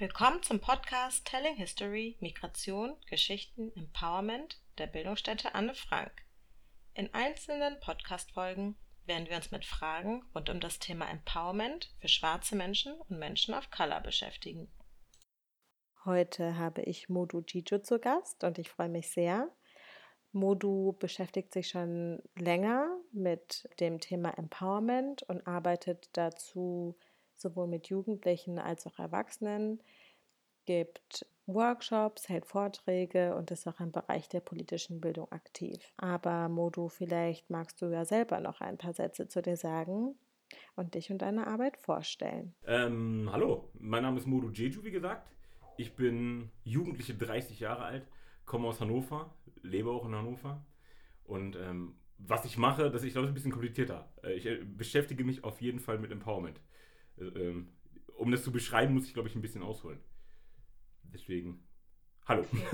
Willkommen zum Podcast Telling History, Migration, Geschichten, Empowerment der Bildungsstätte Anne Frank. In einzelnen Podcast-Folgen werden wir uns mit Fragen rund um das Thema Empowerment für schwarze Menschen und Menschen of Color beschäftigen. Heute habe ich Modu Jijo zu Gast und ich freue mich sehr. Modu beschäftigt sich schon länger mit dem Thema Empowerment und arbeitet dazu sowohl mit Jugendlichen als auch Erwachsenen, gibt Workshops, hält Vorträge und ist auch im Bereich der politischen Bildung aktiv. Aber Modu, vielleicht magst du ja selber noch ein paar Sätze zu dir sagen und dich und deine Arbeit vorstellen. Ähm, hallo, mein Name ist Modu Jeju, wie gesagt. Ich bin Jugendliche 30 Jahre alt, komme aus Hannover, lebe auch in Hannover. Und ähm, was ich mache, das ist, ich glaube, ein bisschen komplizierter. Äh, ich äh, beschäftige mich auf jeden Fall mit Empowerment. Äh, ähm, um das zu beschreiben, muss ich, glaube ich, ein bisschen ausholen. Deswegen, hallo.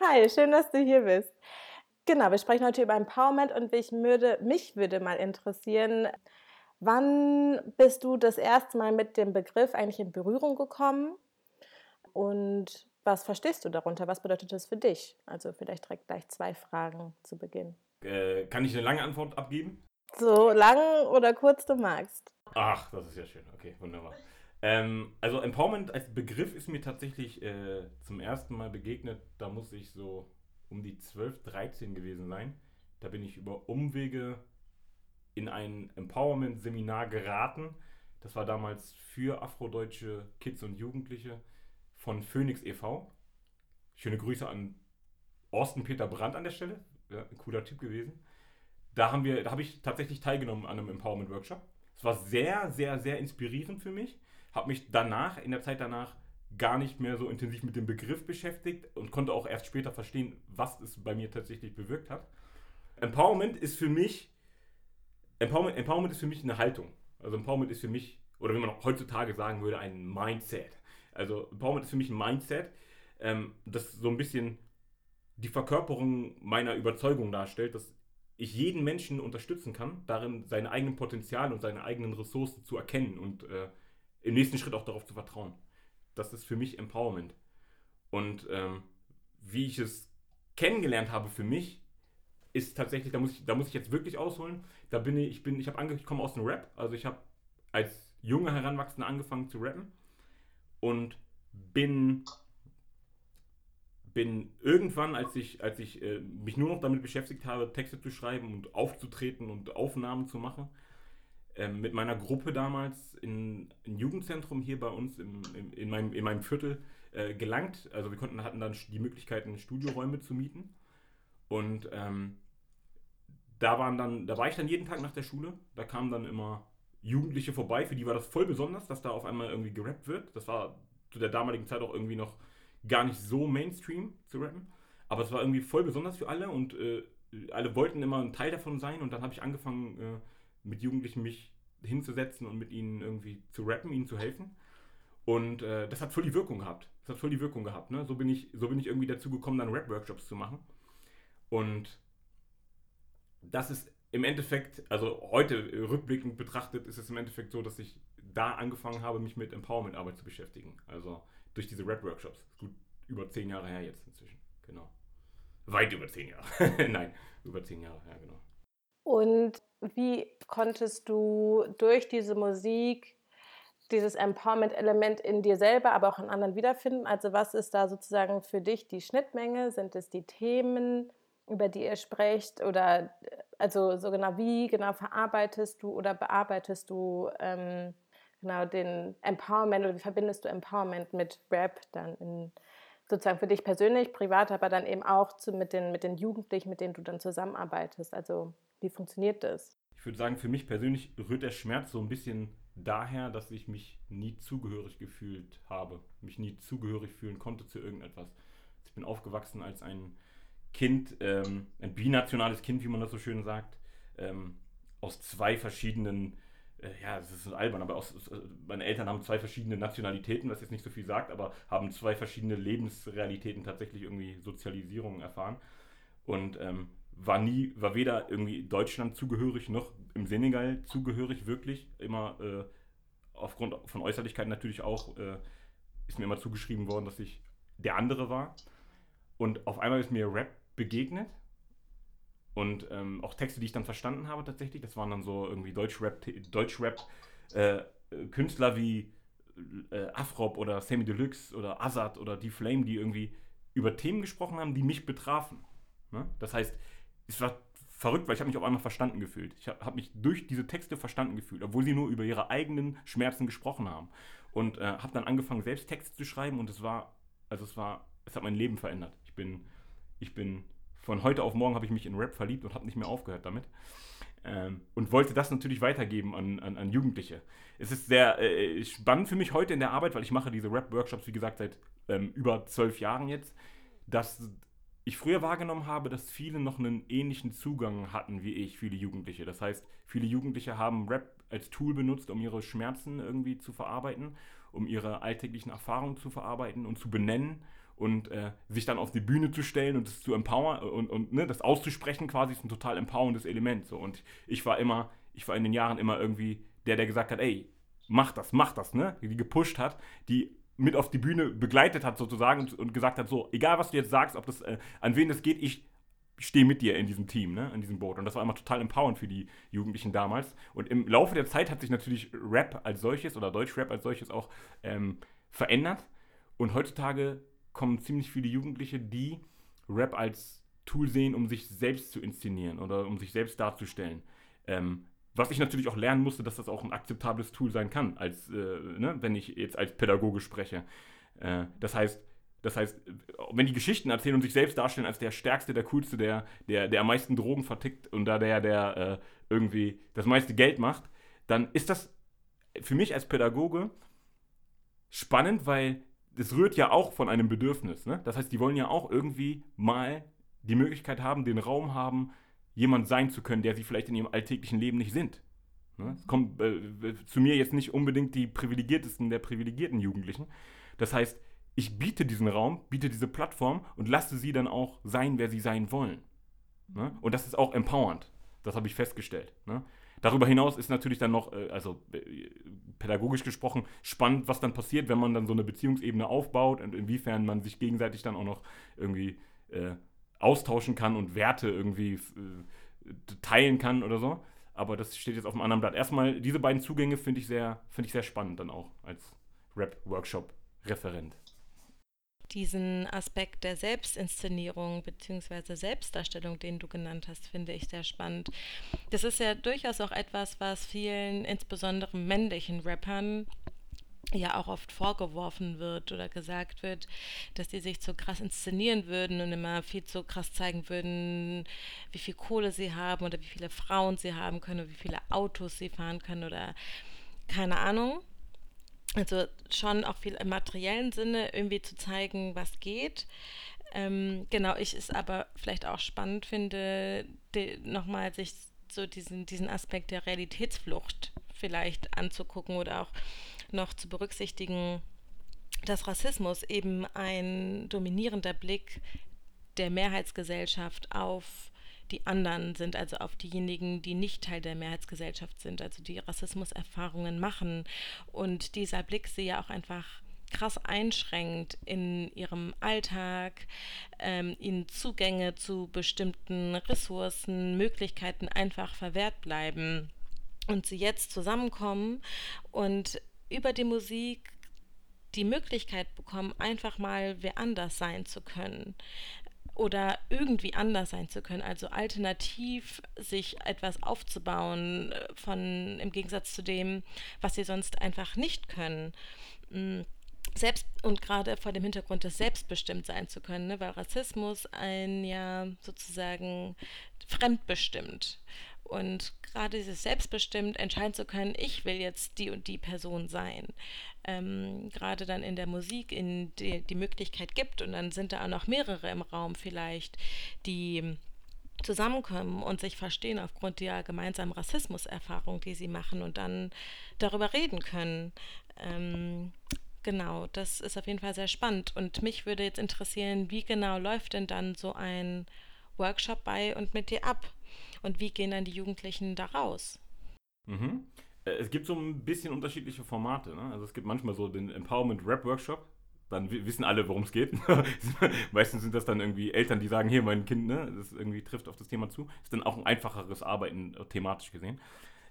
Hi, schön, dass du hier bist. Genau, wir sprechen heute über Empowerment und mich würde, mich würde mal interessieren, wann bist du das erste Mal mit dem Begriff eigentlich in Berührung gekommen und was verstehst du darunter? Was bedeutet das für dich? Also vielleicht direkt gleich zwei Fragen zu Beginn. Äh, kann ich eine lange Antwort abgeben? So lang oder kurz du magst. Ach, das ist ja schön. Okay, wunderbar. Ähm, also Empowerment als Begriff ist mir tatsächlich äh, zum ersten Mal begegnet. Da muss ich so um die 12, 13 gewesen sein. Da bin ich über Umwege in ein Empowerment-Seminar geraten. Das war damals für afrodeutsche Kids und Jugendliche von Phoenix e.V. Schöne Grüße an Orsten Peter Brandt an der Stelle. Ja, ein cooler Typ gewesen. Da, haben wir, da habe ich tatsächlich teilgenommen an einem Empowerment-Workshop. Es war sehr, sehr, sehr inspirierend für mich habe mich danach, in der Zeit danach, gar nicht mehr so intensiv mit dem Begriff beschäftigt und konnte auch erst später verstehen, was es bei mir tatsächlich bewirkt hat. Empowerment ist für mich, Empowerment, Empowerment ist für mich eine Haltung. Also Empowerment ist für mich, oder wie man heutzutage sagen würde, ein Mindset. Also Empowerment ist für mich ein Mindset, ähm, das so ein bisschen die Verkörperung meiner Überzeugung darstellt, dass ich jeden Menschen unterstützen kann, darin seine eigenen Potenziale und seine eigenen Ressourcen zu erkennen und äh, im nächsten Schritt auch darauf zu vertrauen. Das ist für mich Empowerment. Und ähm, wie ich es kennengelernt habe für mich, ist tatsächlich, da muss ich, da muss ich jetzt wirklich ausholen. Da bin ich, ich bin, ich habe ange, ich komme aus dem Rap, also ich habe als junger Heranwachsender angefangen zu rappen und bin bin irgendwann, als ich, als ich äh, mich nur noch damit beschäftigt habe, Texte zu schreiben und aufzutreten und Aufnahmen zu machen, ähm, mit meiner Gruppe damals in ein Jugendzentrum hier bei uns im, im, in, meinem, in meinem Viertel äh, gelangt. Also wir konnten, hatten dann die Möglichkeit, Studioräume zu mieten. Und ähm, da waren dann, da war ich dann jeden Tag nach der Schule. Da kamen dann immer Jugendliche vorbei, für die war das voll besonders, dass da auf einmal irgendwie gerappt wird. Das war zu der damaligen Zeit auch irgendwie noch gar nicht so Mainstream zu rappen. Aber es war irgendwie voll besonders für alle und äh, alle wollten immer ein Teil davon sein. Und dann habe ich angefangen, äh, mit Jugendlichen mich hinzusetzen und mit ihnen irgendwie zu rappen, ihnen zu helfen. Und äh, das hat voll die Wirkung gehabt. Das hat voll die Wirkung gehabt. Ne? So, bin ich, so bin ich irgendwie dazu gekommen, dann Rap-Workshops zu machen. Und das ist im Endeffekt, also heute rückblickend betrachtet, ist es im Endeffekt so, dass ich da angefangen habe, mich mit Empowerment-Arbeit zu beschäftigen. Also durch diese Rap-Workshops. Gut über zehn Jahre her jetzt inzwischen. Genau. Weit über zehn Jahre. Nein, über zehn Jahre, ja, genau. Und wie konntest du durch diese Musik dieses Empowerment-Element in dir selber, aber auch in anderen wiederfinden? Also was ist da sozusagen für dich die Schnittmenge? Sind es die Themen, über die ihr sprecht? Oder also so genau, wie genau verarbeitest du oder bearbeitest du ähm, genau den Empowerment oder wie verbindest du Empowerment mit Rap dann in, sozusagen für dich persönlich, privat, aber dann eben auch zu, mit, den, mit den Jugendlichen, mit denen du dann zusammenarbeitest? Also wie funktioniert das? Ich würde sagen, für mich persönlich rührt der Schmerz so ein bisschen daher, dass ich mich nie zugehörig gefühlt habe, mich nie zugehörig fühlen konnte zu irgendetwas. Ich bin aufgewachsen als ein Kind, ähm, ein binationales Kind, wie man das so schön sagt, ähm, aus zwei verschiedenen, ja, das ist albern, aber aus, äh, meine Eltern haben zwei verschiedene Nationalitäten, was jetzt nicht so viel sagt, aber haben zwei verschiedene Lebensrealitäten tatsächlich irgendwie Sozialisierung erfahren. Und ähm, war nie, war weder irgendwie Deutschland zugehörig noch im Senegal zugehörig, wirklich. Immer äh, aufgrund von Äußerlichkeiten natürlich auch, äh, ist mir immer zugeschrieben worden, dass ich der andere war. Und auf einmal ist mir Rap begegnet. Und ähm, auch Texte, die ich dann verstanden habe tatsächlich, das waren dann so irgendwie Deutschrap, Deutschrap äh, Künstler wie äh, Afrop oder Sammy Deluxe oder Azad oder Die Flame, die irgendwie über Themen gesprochen haben, die mich betrafen. Ne? Das heißt, es war verrückt, weil ich habe mich auf einmal verstanden gefühlt. Ich habe hab mich durch diese Texte verstanden gefühlt, obwohl sie nur über ihre eigenen Schmerzen gesprochen haben. Und äh, habe dann angefangen, selbst Texte zu schreiben und es war, also es war, es hat mein Leben verändert. Ich bin, ich bin, von heute auf morgen habe ich mich in Rap verliebt und habe nicht mehr aufgehört damit. Ähm, und wollte das natürlich weitergeben an, an, an Jugendliche. Es ist sehr äh, spannend für mich heute in der Arbeit, weil ich mache diese Rap-Workshops, wie gesagt, seit ähm, über zwölf Jahren jetzt, dass ich früher wahrgenommen habe, dass viele noch einen ähnlichen Zugang hatten wie ich, viele Jugendliche. Das heißt, viele Jugendliche haben Rap als Tool benutzt, um ihre Schmerzen irgendwie zu verarbeiten, um ihre alltäglichen Erfahrungen zu verarbeiten und zu benennen und äh, sich dann auf die Bühne zu stellen und das zu empowern und, und ne, das auszusprechen quasi ist ein total empowerndes Element. So. Und ich war immer, ich war in den Jahren immer irgendwie der, der gesagt hat, ey, mach das, mach das, ne? Die gepusht hat, die mit auf die Bühne begleitet hat sozusagen und, und gesagt hat, so, egal was du jetzt sagst, ob das, äh, an wen das geht, ich stehe mit dir in diesem Team, ne, in diesem Boot. Und das war immer total empowernd für die Jugendlichen damals. Und im Laufe der Zeit hat sich natürlich Rap als solches oder Deutschrap als solches auch ähm, verändert. Und heutzutage kommen ziemlich viele Jugendliche, die Rap als Tool sehen, um sich selbst zu inszenieren oder um sich selbst darzustellen. Ähm, was ich natürlich auch lernen musste, dass das auch ein akzeptables Tool sein kann, als, äh, ne, wenn ich jetzt als Pädagoge spreche. Äh, das heißt, das heißt, wenn die Geschichten erzählen und sich selbst darstellen als der Stärkste, der Coolste, der, der, der am meisten Drogen vertickt und da der, der äh, irgendwie das meiste Geld macht, dann ist das für mich als Pädagoge spannend, weil das rührt ja auch von einem Bedürfnis. Ne? Das heißt, die wollen ja auch irgendwie mal die Möglichkeit haben, den Raum haben, jemand sein zu können, der sie vielleicht in ihrem alltäglichen Leben nicht sind. Ne? Es kommen äh, zu mir jetzt nicht unbedingt die privilegiertesten der privilegierten Jugendlichen. Das heißt, ich biete diesen Raum, biete diese Plattform und lasse sie dann auch sein, wer sie sein wollen. Ne? Und das ist auch empowernd. Das habe ich festgestellt. Ne? Darüber hinaus ist natürlich dann noch, äh, also äh, pädagogisch gesprochen, spannend, was dann passiert, wenn man dann so eine Beziehungsebene aufbaut und inwiefern man sich gegenseitig dann auch noch irgendwie äh, austauschen kann und Werte irgendwie äh, teilen kann oder so. Aber das steht jetzt auf einem anderen Blatt. Erstmal, diese beiden Zugänge finde ich, sehr, find ich sehr spannend dann auch als Rap-Workshop-Referent. Diesen Aspekt der Selbstinszenierung bzw. Selbstdarstellung, den du genannt hast, finde ich sehr spannend. Das ist ja durchaus auch etwas, was vielen, insbesondere männlichen Rappern, ja auch oft vorgeworfen wird oder gesagt wird, dass die sich zu krass inszenieren würden und immer viel zu krass zeigen würden, wie viel Kohle sie haben oder wie viele Frauen sie haben können oder wie viele Autos sie fahren können oder keine Ahnung. Also schon auch viel im materiellen Sinne irgendwie zu zeigen, was geht. Ähm, genau, ich es aber vielleicht auch spannend finde, nochmal sich so diesen, diesen Aspekt der Realitätsflucht vielleicht anzugucken oder auch noch zu berücksichtigen, dass Rassismus eben ein dominierender Blick der Mehrheitsgesellschaft auf die anderen sind, also auf diejenigen, die nicht Teil der Mehrheitsgesellschaft sind, also die Rassismuserfahrungen machen. Und dieser Blick sie ja auch einfach krass einschränkt in ihrem Alltag, ähm, ihnen Zugänge zu bestimmten Ressourcen, Möglichkeiten einfach verwehrt bleiben und sie jetzt zusammenkommen und über die Musik die Möglichkeit bekommen, einfach mal wer anders sein zu können oder irgendwie anders sein zu können, also alternativ sich etwas aufzubauen äh, von im Gegensatz zu dem, was sie sonst einfach nicht können. Mm, selbst und gerade vor dem Hintergrund des selbstbestimmt sein zu können, ne, weil Rassismus ein ja sozusagen fremdbestimmt und gerade dieses Selbstbestimmt entscheiden zu können, ich will jetzt die und die Person sein. Ähm, gerade dann in der Musik in die, die Möglichkeit gibt und dann sind da auch noch mehrere im Raum vielleicht, die zusammenkommen und sich verstehen aufgrund der gemeinsamen Rassismuserfahrung, die sie machen und dann darüber reden können. Ähm, genau, das ist auf jeden Fall sehr spannend und mich würde jetzt interessieren, wie genau läuft denn dann so ein Workshop bei und mit dir ab? Und wie gehen dann die Jugendlichen da raus? Mhm. Äh, es gibt so ein bisschen unterschiedliche Formate. Ne? Also es gibt manchmal so den Empowerment Rap Workshop. Dann wissen alle, worum es geht. Meistens sind das dann irgendwie Eltern, die sagen, hier, mein Kind, ne, das irgendwie trifft auf das Thema zu. Ist dann auch ein einfacheres Arbeiten äh, thematisch gesehen.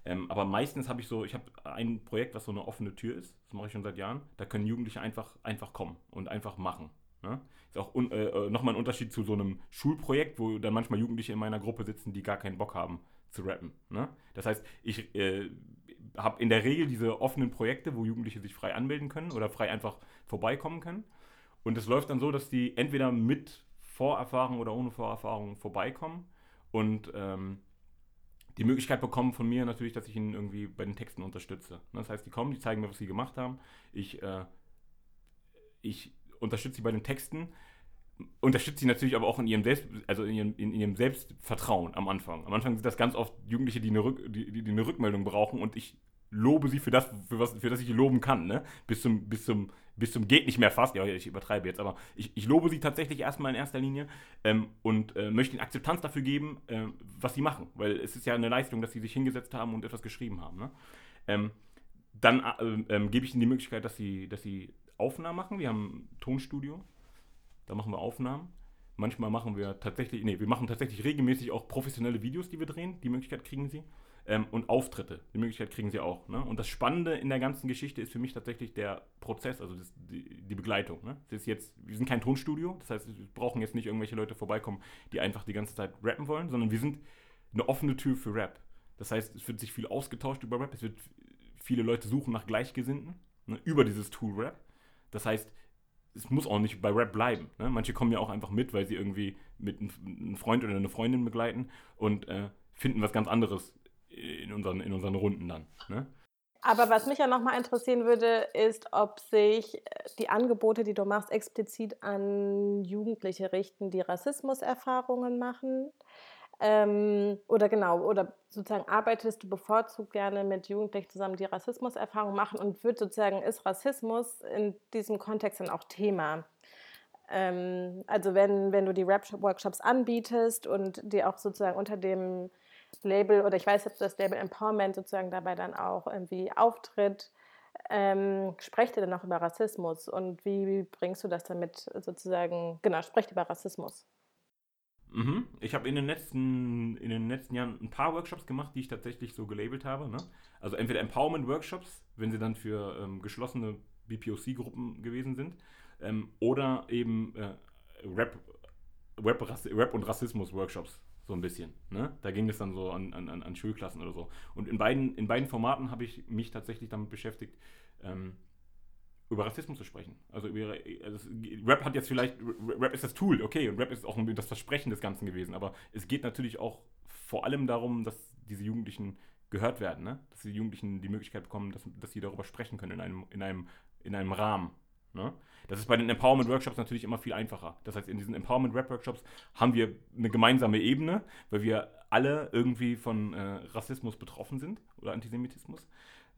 Ähm, aber meistens habe ich so, ich habe ein Projekt, was so eine offene Tür ist. Das mache ich schon seit Jahren. Da können Jugendliche einfach, einfach kommen und einfach machen. Ne? Ist auch äh, äh, nochmal ein Unterschied zu so einem Schulprojekt, wo dann manchmal Jugendliche in meiner Gruppe sitzen, die gar keinen Bock haben zu rappen. Ne? Das heißt, ich äh, habe in der Regel diese offenen Projekte, wo Jugendliche sich frei anmelden können oder frei einfach vorbeikommen können. Und es läuft dann so, dass die entweder mit Vorerfahrung oder ohne Vorerfahrung vorbeikommen und ähm, die Möglichkeit bekommen von mir natürlich, dass ich ihnen irgendwie bei den Texten unterstütze. Ne? Das heißt, die kommen, die zeigen mir, was sie gemacht haben. Ich, äh, ich unterstütze sie bei den Texten unterstützt sie natürlich aber auch in ihrem, Selbst, also in ihrem, in ihrem Selbstvertrauen am Anfang. Am Anfang sind das ganz oft Jugendliche, die eine, Rück, die, die eine Rückmeldung brauchen und ich lobe sie für das, für, was, für das ich loben kann, ne? Bis zum, bis zum, bis zum geht nicht mehr fast, ja, ich übertreibe jetzt, aber ich, ich lobe sie tatsächlich erstmal in erster Linie ähm, und äh, möchte ihnen Akzeptanz dafür geben, äh, was sie machen, weil es ist ja eine Leistung, dass sie sich hingesetzt haben und etwas geschrieben haben. Ne? Ähm, dann äh, ähm, gebe ich ihnen die Möglichkeit, dass sie, dass sie Aufnahmen machen. Wir haben ein Tonstudio, da machen wir Aufnahmen. Manchmal machen wir tatsächlich, nee, wir machen tatsächlich regelmäßig auch professionelle Videos, die wir drehen. Die Möglichkeit kriegen sie. Ähm, und Auftritte, die Möglichkeit kriegen sie auch. Ne? Und das Spannende in der ganzen Geschichte ist für mich tatsächlich der Prozess, also das, die, die, Begleitung. Ne? Das ist jetzt, wir sind kein Tonstudio, das heißt, wir brauchen jetzt nicht irgendwelche Leute vorbeikommen, die einfach die ganze Zeit rappen wollen, sondern wir sind eine offene Tür für Rap. Das heißt, es wird sich viel ausgetauscht über Rap, es wird viele Leute suchen nach Gleichgesinnten ne, über dieses Tool Rap. Das heißt, es muss auch nicht bei Rap bleiben. Ne? Manche kommen ja auch einfach mit, weil sie irgendwie mit einem Freund oder einer Freundin begleiten und äh, finden was ganz anderes in unseren, in unseren Runden dann. Ne? Aber was mich ja nochmal interessieren würde, ist, ob sich die Angebote, die du machst, explizit an Jugendliche richten, die Rassismuserfahrungen machen ähm, oder genau, oder sozusagen arbeitest du bevorzugt gerne mit Jugendlichen zusammen, die Rassismuserfahrung machen und wird sozusagen, ist Rassismus in diesem Kontext dann auch Thema? Ähm, also wenn, wenn du die Rap-Workshops anbietest und die auch sozusagen unter dem Label, oder ich weiß jetzt, das Label Empowerment sozusagen dabei dann auch irgendwie auftritt, ähm, sprecht ihr dann auch über Rassismus und wie bringst du das damit sozusagen, genau, sprecht über Rassismus? Mhm. Ich habe in, den letzten, in den letzten Jahren ein paar Workshops gemacht, die ich tatsächlich so gelabelt habe. Ne? Also entweder Empowerment-Workshops, wenn sie dann für ähm, geschlossene BPOC-Gruppen gewesen sind, ähm, oder eben äh, Rap, Rap, Rap und Rassismus-Workshops, so ein bisschen. Ne? Da ging es dann so an, an, an Schulklassen oder so. Und in beiden, in beiden Formaten habe ich mich tatsächlich damit beschäftigt, ähm, über Rassismus zu sprechen. Also, über, also Rap hat jetzt vielleicht, Rap ist das Tool, okay, und Rap ist auch das Versprechen des Ganzen gewesen, aber es geht natürlich auch vor allem darum, dass diese Jugendlichen gehört werden, ne? dass die Jugendlichen die Möglichkeit bekommen, dass, dass sie darüber sprechen können in einem, in einem, in einem Rahmen. Ne? Das ist bei den Empowerment-Workshops natürlich immer viel einfacher. Das heißt, in diesen Empowerment-Rap-Workshops haben wir eine gemeinsame Ebene, weil wir alle irgendwie von äh, Rassismus betroffen sind oder Antisemitismus.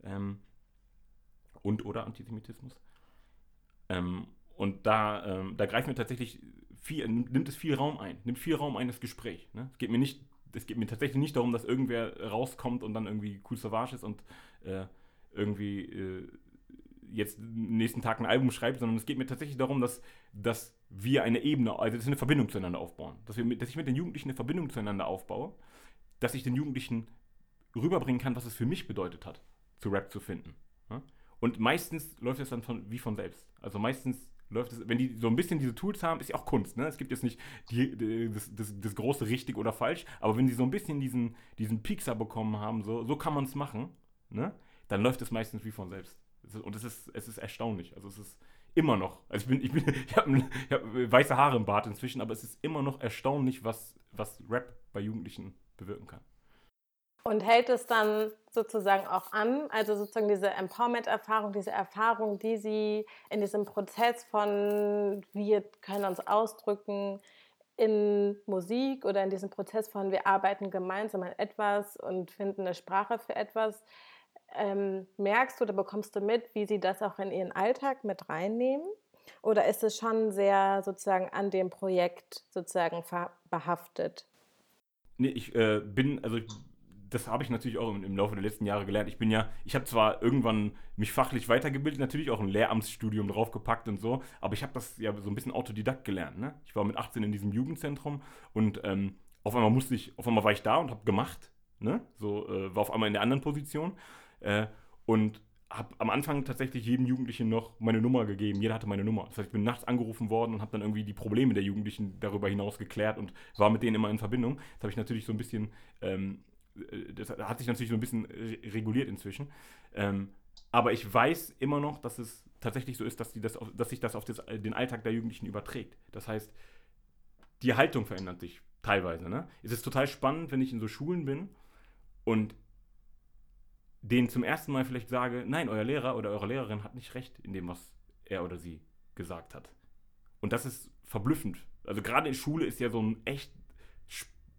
Ähm, und oder Antisemitismus. Ähm, und da, ähm, da greifen wir tatsächlich viel, nimmt es viel Raum ein, nimmt viel Raum ein das Gespräch. Ne? Es geht mir nicht, es geht mir tatsächlich nicht darum, dass irgendwer rauskommt und dann irgendwie cool Savage ist und äh, irgendwie äh, jetzt nächsten Tag ein Album schreibt, sondern es geht mir tatsächlich darum, dass, dass wir eine Ebene, also dass wir eine Verbindung zueinander aufbauen. Dass, wir, dass ich mit den Jugendlichen eine Verbindung zueinander aufbaue, dass ich den Jugendlichen rüberbringen kann, was es für mich bedeutet hat, zu Rap zu finden. Ja? Und meistens läuft es dann von, wie von selbst. Also meistens läuft es, wenn die so ein bisschen diese Tools haben, ist ja auch Kunst. Ne? Es gibt jetzt nicht die, die, das, das, das, große richtig oder falsch, aber wenn die so ein bisschen diesen, diesen Pixar bekommen haben, so, so kann man es machen, ne? dann läuft es meistens wie von selbst. Und es ist, es ist erstaunlich. Also es ist immer noch, also ich bin, ich bin, ich habe hab weiße Haare im Bart inzwischen, aber es ist immer noch erstaunlich, was, was Rap bei Jugendlichen bewirken kann. Und hält es dann sozusagen auch an, also sozusagen diese Empowerment-Erfahrung, diese Erfahrung, die Sie in diesem Prozess von wir können uns ausdrücken in Musik oder in diesem Prozess von wir arbeiten gemeinsam an etwas und finden eine Sprache für etwas, ähm, merkst du oder bekommst du mit, wie Sie das auch in Ihren Alltag mit reinnehmen? Oder ist es schon sehr sozusagen an dem Projekt sozusagen behaftet? Nee, ich äh, bin, also das habe ich natürlich auch im, Laufe der letzten Jahre gelernt. Ich bin ja, ich habe zwar irgendwann mich fachlich weitergebildet, natürlich auch ein Lehramtsstudium draufgepackt und so, aber ich habe das ja so ein bisschen Autodidakt gelernt. Ne? Ich war mit 18 in diesem Jugendzentrum und ähm, auf einmal musste ich, auf einmal war ich da und habe gemacht. Ne? So äh, war auf einmal in der anderen Position äh, und habe am Anfang tatsächlich jedem Jugendlichen noch meine Nummer gegeben. Jeder hatte meine Nummer. Das heißt, ich bin nachts angerufen worden und habe dann irgendwie die Probleme der Jugendlichen darüber hinaus geklärt und war mit denen immer in Verbindung. Das habe ich natürlich so ein bisschen, ähm, äh, das hat sich natürlich so ein bisschen reguliert inzwischen. Ähm, aber ich weiß immer noch, dass es tatsächlich so ist, dass, die das, dass sich das auf das, den Alltag der Jugendlichen überträgt. Das heißt, die Haltung verändert sich teilweise. Ne? Es ist total spannend, wenn ich in so Schulen bin und denen zum ersten Mal vielleicht sage, nein, euer Lehrer oder eure Lehrerin hat nicht recht in dem, was er oder sie gesagt hat. Und das ist verblüffend. Also gerade in Schule ist ja so ein echt,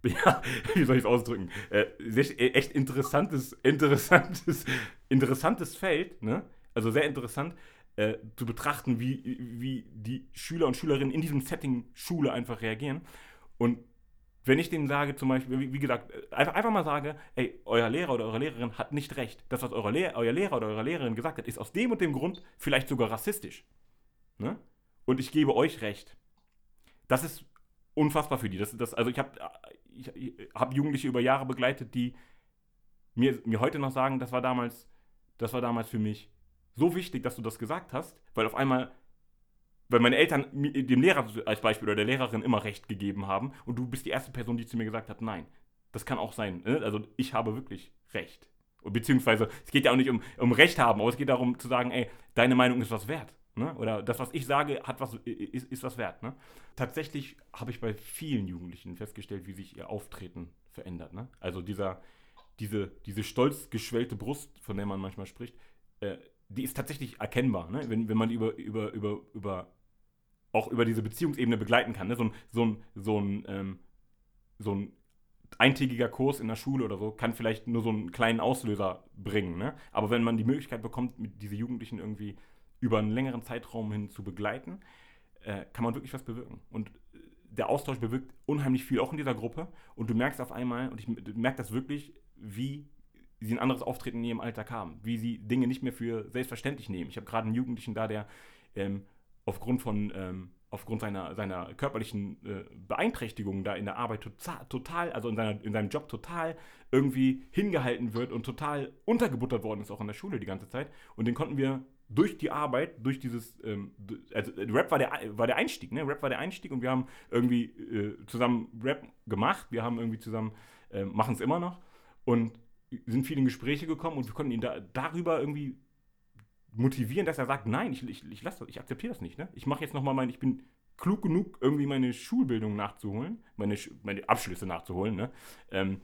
ja, wie soll ich es ausdrücken, äh, äh, echt interessantes, interessantes, interessantes Feld, ne? Also sehr interessant äh, zu betrachten, wie, wie die Schüler und Schülerinnen in diesem Setting Schule einfach reagieren. Und wenn ich denen sage, zum Beispiel, wie, wie gesagt, einfach, einfach mal sage, ey, euer Lehrer oder eure Lehrerin hat nicht recht. Das, was eure Lehr euer Lehrer oder eure Lehrerin gesagt hat, ist aus dem und dem Grund vielleicht sogar rassistisch. Ne? Und ich gebe euch recht. Das ist unfassbar für die. Das, das, also ich habe ich, ich hab Jugendliche über Jahre begleitet, die mir, mir heute noch sagen, das war damals, das war damals für mich so wichtig, dass du das gesagt hast, weil auf einmal weil meine Eltern dem Lehrer als Beispiel oder der Lehrerin immer Recht gegeben haben und du bist die erste Person, die zu mir gesagt hat, nein, das kann auch sein. Ne? Also ich habe wirklich Recht. Beziehungsweise, es geht ja auch nicht um, um Recht haben, aber es geht darum zu sagen, ey, deine Meinung ist was wert. Ne? Oder das, was ich sage, hat was, ist, ist was wert. Ne? Tatsächlich habe ich bei vielen Jugendlichen festgestellt, wie sich ihr Auftreten verändert. Ne? Also dieser, diese, diese stolz geschwellte Brust, von der man manchmal spricht, äh, die ist tatsächlich erkennbar, ne? wenn, wenn man über, über, über, über auch über diese Beziehungsebene begleiten kann. Ne? So ein, so ein, so ein, ähm, so ein eintägiger Kurs in der Schule oder so kann vielleicht nur so einen kleinen Auslöser bringen. Ne? Aber wenn man die Möglichkeit bekommt, diese Jugendlichen irgendwie über einen längeren Zeitraum hin zu begleiten, äh, kann man wirklich was bewirken. Und äh, der Austausch bewirkt unheimlich viel, auch in dieser Gruppe. Und du merkst auf einmal, und ich merke das wirklich, wie sie ein anderes Auftreten in ihrem Alltag haben, wie sie Dinge nicht mehr für selbstverständlich nehmen. Ich habe gerade einen Jugendlichen da, der ähm, aufgrund von ähm, aufgrund seiner, seiner körperlichen äh, Beeinträchtigungen da in der Arbeit total, total also in, seiner, in seinem Job total irgendwie hingehalten wird und total untergebuttert worden ist, auch in der Schule die ganze Zeit. Und den konnten wir durch die Arbeit, durch dieses, ähm, also Rap war der, war der Einstieg, ne? Rap war der Einstieg und wir haben irgendwie äh, zusammen Rap gemacht, wir haben irgendwie zusammen, äh, machen es immer noch und sind viele in Gespräche gekommen und wir konnten ihn da, darüber irgendwie motivieren, dass er sagt, nein, ich, ich, ich lasse ich akzeptiere das nicht. Ne? Ich mache jetzt nochmal mein, ich bin klug genug, irgendwie meine Schulbildung nachzuholen, meine, meine Abschlüsse nachzuholen. Ne? Ähm,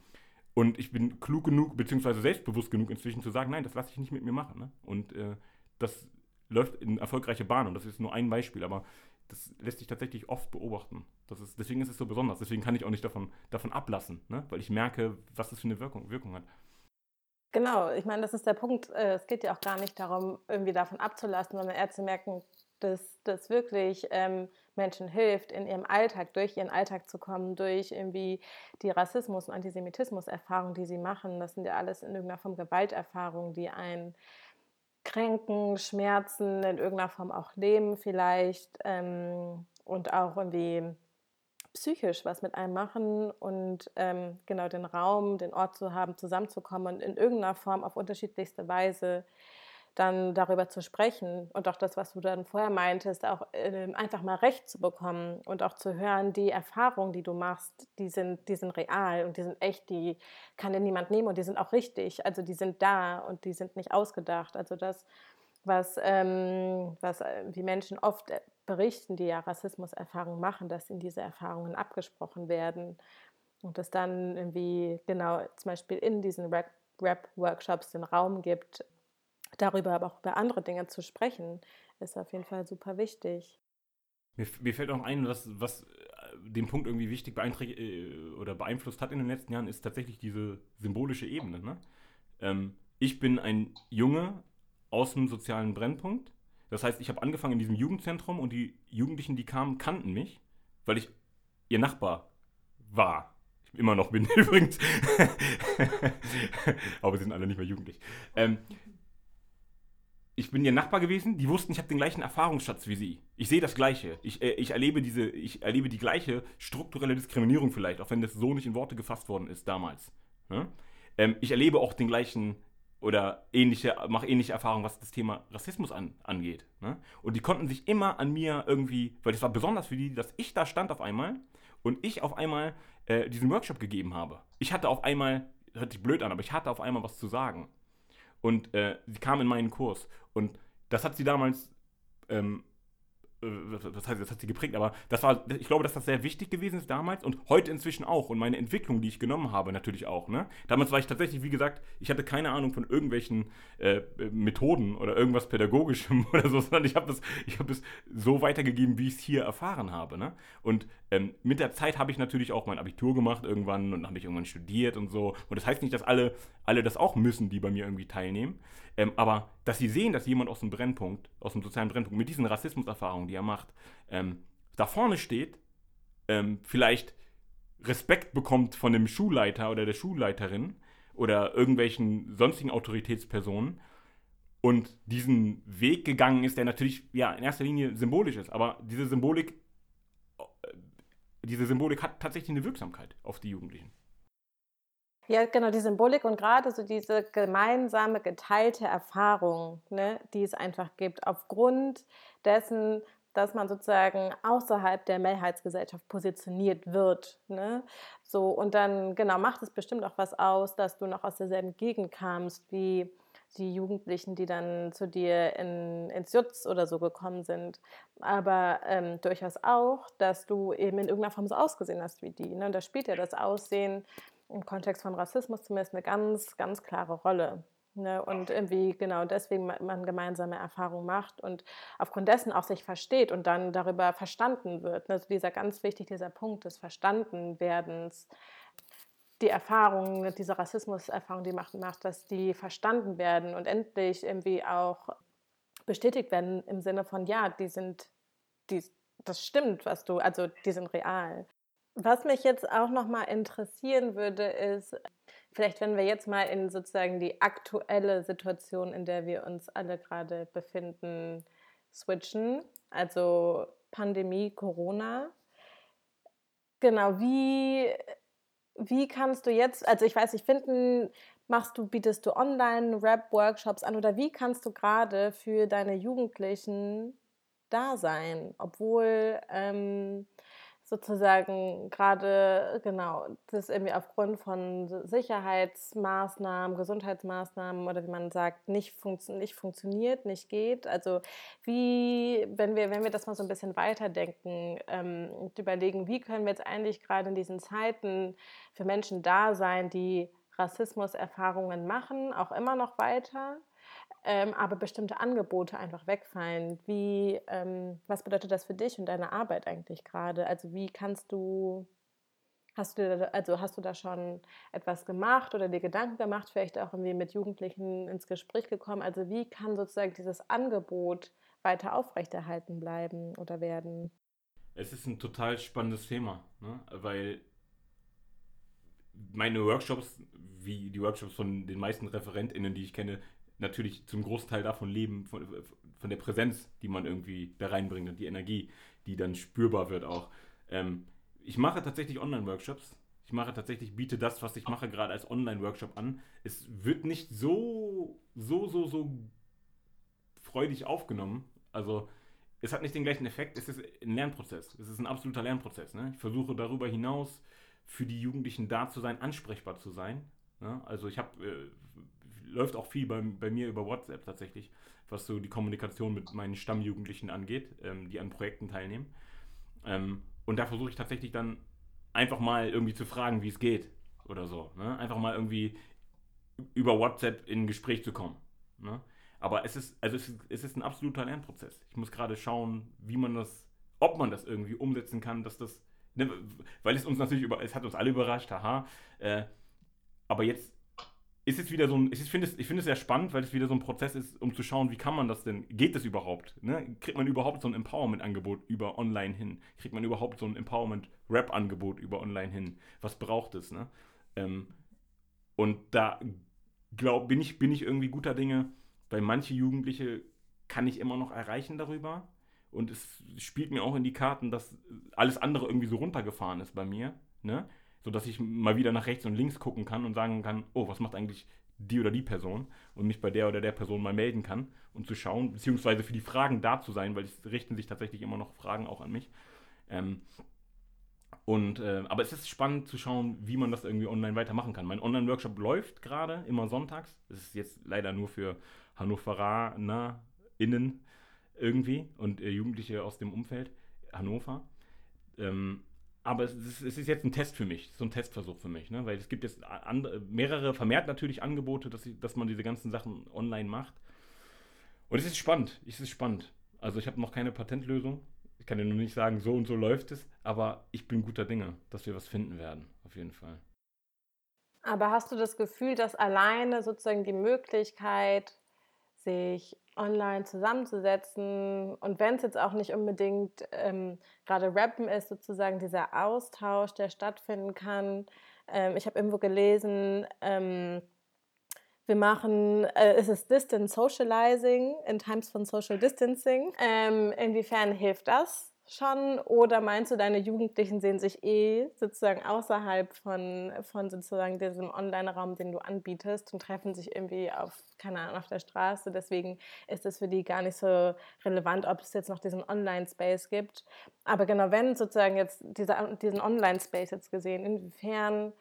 und ich bin klug genug, beziehungsweise selbstbewusst genug inzwischen zu sagen, nein, das lasse ich nicht mit mir machen. Ne? Und äh, das läuft in erfolgreiche Bahn und das ist nur ein Beispiel, aber das lässt sich tatsächlich oft beobachten. Das ist, deswegen ist es so besonders. Deswegen kann ich auch nicht davon, davon ablassen, ne? weil ich merke, was das für eine Wirkung, Wirkung hat. Genau, ich meine, das ist der Punkt. Äh, es geht ja auch gar nicht darum, irgendwie davon abzulassen, sondern eher zu merken, dass das wirklich ähm, Menschen hilft, in ihrem Alltag, durch ihren Alltag zu kommen, durch irgendwie die Rassismus- und Antisemitismus-Erfahrungen, die sie machen. Das sind ja alles in irgendeiner Form Gewalterfahrungen, die einen kränken, schmerzen, in irgendeiner Form auch leben vielleicht ähm, und auch irgendwie psychisch was mit einem machen und ähm, genau den Raum, den Ort zu haben, zusammenzukommen und in irgendeiner Form auf unterschiedlichste Weise dann darüber zu sprechen und auch das, was du dann vorher meintest, auch äh, einfach mal recht zu bekommen und auch zu hören, die Erfahrungen, die du machst, die sind, die sind real und die sind echt, die kann dir niemand nehmen und die sind auch richtig, also die sind da und die sind nicht ausgedacht. Also das, was, ähm, was äh, die Menschen oft äh, berichten, die ja Rassismuserfahrungen machen, dass ihnen diese Erfahrungen abgesprochen werden und es dann irgendwie genau zum Beispiel in diesen Rap-Workshops den Raum gibt, darüber aber auch über andere Dinge zu sprechen, ist auf jeden Fall super wichtig. Mir, mir fällt auch ein, was, was äh, den Punkt irgendwie wichtig äh, oder beeinflusst hat in den letzten Jahren, ist tatsächlich diese symbolische Ebene. Ne? Ähm, ich bin ein Junge aus dem sozialen Brennpunkt das heißt, ich habe angefangen in diesem Jugendzentrum und die Jugendlichen, die kamen, kannten mich, weil ich ihr Nachbar war. Ich immer noch bin übrigens. Aber sie sind alle nicht mehr jugendlich. Ähm, ich bin ihr Nachbar gewesen, die wussten, ich habe den gleichen Erfahrungsschatz wie sie. Ich sehe das Gleiche. Ich, äh, ich, erlebe diese, ich erlebe die gleiche strukturelle Diskriminierung vielleicht, auch wenn das so nicht in Worte gefasst worden ist damals. Ne? Ähm, ich erlebe auch den gleichen oder ähnliche, mache ähnliche Erfahrungen, was das Thema Rassismus an, angeht. Ne? Und die konnten sich immer an mir irgendwie, weil das war besonders für die, dass ich da stand auf einmal und ich auf einmal äh, diesen Workshop gegeben habe. Ich hatte auf einmal, hört sich blöd an, aber ich hatte auf einmal was zu sagen. Und äh, sie kam in meinen Kurs. Und das hat sie damals ähm, das heißt, das hat sie geprägt, aber das war, ich glaube, dass das sehr wichtig gewesen ist damals und heute inzwischen auch und meine Entwicklung, die ich genommen habe, natürlich auch. Ne? Damals war ich tatsächlich, wie gesagt, ich hatte keine Ahnung von irgendwelchen äh, Methoden oder irgendwas Pädagogischem oder so, sondern ich habe es hab so weitergegeben, wie ich es hier erfahren habe. Ne? Und ähm, mit der Zeit habe ich natürlich auch mein Abitur gemacht irgendwann und habe ich irgendwann studiert und so. Und das heißt nicht, dass alle, alle das auch müssen, die bei mir irgendwie teilnehmen. Ähm, aber dass sie sehen, dass jemand aus dem Brennpunkt, aus dem sozialen Brennpunkt, mit diesen Rassismuserfahrungen, die er macht, ähm, da vorne steht, ähm, vielleicht Respekt bekommt von dem Schulleiter oder der Schulleiterin oder irgendwelchen sonstigen Autoritätspersonen und diesen Weg gegangen ist, der natürlich ja in erster Linie symbolisch ist, aber diese Symbolik, äh, diese Symbolik hat tatsächlich eine Wirksamkeit auf die Jugendlichen. Ja, genau, die Symbolik und gerade so diese gemeinsame, geteilte Erfahrung, ne, die es einfach gibt, aufgrund dessen, dass man sozusagen außerhalb der Mehrheitsgesellschaft positioniert wird. Ne? So, und dann, genau, macht es bestimmt auch was aus, dass du noch aus derselben Gegend kamst wie die Jugendlichen, die dann zu dir in, ins Jutz oder so gekommen sind. Aber ähm, durchaus auch, dass du eben in irgendeiner Form so ausgesehen hast wie die. Ne? Und da spielt ja das Aussehen im Kontext von Rassismus zumindest eine ganz, ganz klare Rolle. Ne? Und irgendwie genau deswegen man gemeinsame Erfahrungen macht und aufgrund dessen auch sich versteht und dann darüber verstanden wird. Also dieser ganz wichtig, dieser Punkt des Verstandenwerdens, die Erfahrung, diese Rassismuserfahrung, die macht, macht, dass die verstanden werden und endlich irgendwie auch bestätigt werden im Sinne von, ja, die sind, die, das stimmt, was du, also die sind real. Was mich jetzt auch noch mal interessieren würde, ist, vielleicht wenn wir jetzt mal in sozusagen die aktuelle Situation, in der wir uns alle gerade befinden, switchen, also Pandemie, Corona. Genau, wie, wie kannst du jetzt, also ich weiß nicht, finden, machst du, bietest du Online-Rap-Workshops an oder wie kannst du gerade für deine Jugendlichen da sein, obwohl ähm, sozusagen gerade, genau, das irgendwie aufgrund von Sicherheitsmaßnahmen, Gesundheitsmaßnahmen oder wie man sagt, nicht, funktio nicht funktioniert, nicht geht. Also wie, wenn wir, wenn wir das mal so ein bisschen weiterdenken ähm, und überlegen, wie können wir jetzt eigentlich gerade in diesen Zeiten für Menschen da sein, die Rassismuserfahrungen machen, auch immer noch weiter, ähm, aber bestimmte Angebote einfach wegfallen. Wie, ähm, was bedeutet das für dich und deine Arbeit eigentlich gerade? Also wie kannst du, hast du, da, also hast du da schon etwas gemacht oder dir Gedanken gemacht, vielleicht auch irgendwie mit Jugendlichen ins Gespräch gekommen? Also wie kann sozusagen dieses Angebot weiter aufrechterhalten bleiben oder werden? Es ist ein total spannendes Thema, ne? weil meine Workshops, wie die Workshops von den meisten ReferentInnen, die ich kenne, natürlich zum Großteil davon leben, von, von der Präsenz, die man irgendwie da reinbringt und die Energie, die dann spürbar wird auch. Ähm, ich mache tatsächlich Online-Workshops. Ich mache tatsächlich, biete das, was ich mache, gerade als Online-Workshop an. Es wird nicht so, so, so, so freudig aufgenommen. Also es hat nicht den gleichen Effekt. Es ist ein Lernprozess. Es ist ein absoluter Lernprozess. Ne? Ich versuche darüber hinaus für die Jugendlichen da zu sein, ansprechbar zu sein. Ne? Also ich habe äh, läuft auch viel bei, bei mir über WhatsApp tatsächlich, was so die Kommunikation mit meinen Stammjugendlichen angeht, ähm, die an Projekten teilnehmen. Ähm, und da versuche ich tatsächlich dann einfach mal irgendwie zu fragen, wie es geht oder so. Ne? Einfach mal irgendwie über WhatsApp in ein Gespräch zu kommen. Ne? Aber es ist, also es ist, es ist ein absoluter Lernprozess. Ich muss gerade schauen, wie man das, ob man das irgendwie umsetzen kann, dass das, ne, weil es uns natürlich über, es hat uns alle überrascht, haha. Äh, aber jetzt ist es wieder so ein, ich finde es, ich finde es sehr spannend, weil es wieder so ein Prozess ist, um zu schauen, wie kann man das denn, geht das überhaupt? Ne? Kriegt man überhaupt so ein Empowerment-Angebot über online hin? Kriegt man überhaupt so ein Empowerment-Rap-Angebot über online hin? Was braucht es? Ne? Ähm, und da glaub, bin, ich, bin ich irgendwie guter Dinge, weil manche Jugendliche kann ich immer noch erreichen darüber. Und es spielt mir auch in die Karten, dass alles andere irgendwie so runtergefahren ist bei mir. Ne? Sodass ich mal wieder nach rechts und links gucken kann und sagen kann, oh, was macht eigentlich die oder die Person und mich bei der oder der Person mal melden kann und zu schauen, beziehungsweise für die Fragen da zu sein, weil es richten sich tatsächlich immer noch Fragen auch an mich. Ähm, und, äh, aber es ist spannend zu schauen, wie man das irgendwie online weitermachen kann. Mein Online-Workshop läuft gerade immer sonntags. Das ist jetzt leider nur für HannoveranerInnen irgendwie und äh, Jugendliche aus dem Umfeld Hannover. Ähm, aber es ist, es ist, jetzt ein Test für mich, so ein Testversuch für mich, ne? weil es gibt jetzt andere, mehrere, vermehrt natürlich Angebote, dass, ich, dass man diese ganzen Sachen online macht. Und es ist spannend, es ist spannend. Also ich habe noch keine Patentlösung. Ich kann dir nur nicht sagen, so und so läuft es, aber ich bin guter Dinge, dass wir was finden werden, auf jeden Fall. Aber hast du das Gefühl, dass alleine sozusagen die Möglichkeit, sich online zusammenzusetzen und wenn es jetzt auch nicht unbedingt ähm, gerade Rappen ist, sozusagen dieser Austausch, der stattfinden kann. Ähm, ich habe irgendwo gelesen, ähm, wir machen, äh, es ist Distance Socializing in Times von Social Distancing. Ähm, inwiefern hilft das? Schon oder meinst du, deine Jugendlichen sehen sich eh sozusagen außerhalb von, von sozusagen diesem Online-Raum, den du anbietest und treffen sich irgendwie auf, keine Ahnung, auf der Straße. Deswegen ist es für die gar nicht so relevant, ob es jetzt noch diesen Online-Space gibt. Aber genau, wenn sozusagen jetzt dieser, diesen Online-Space jetzt gesehen, inwiefern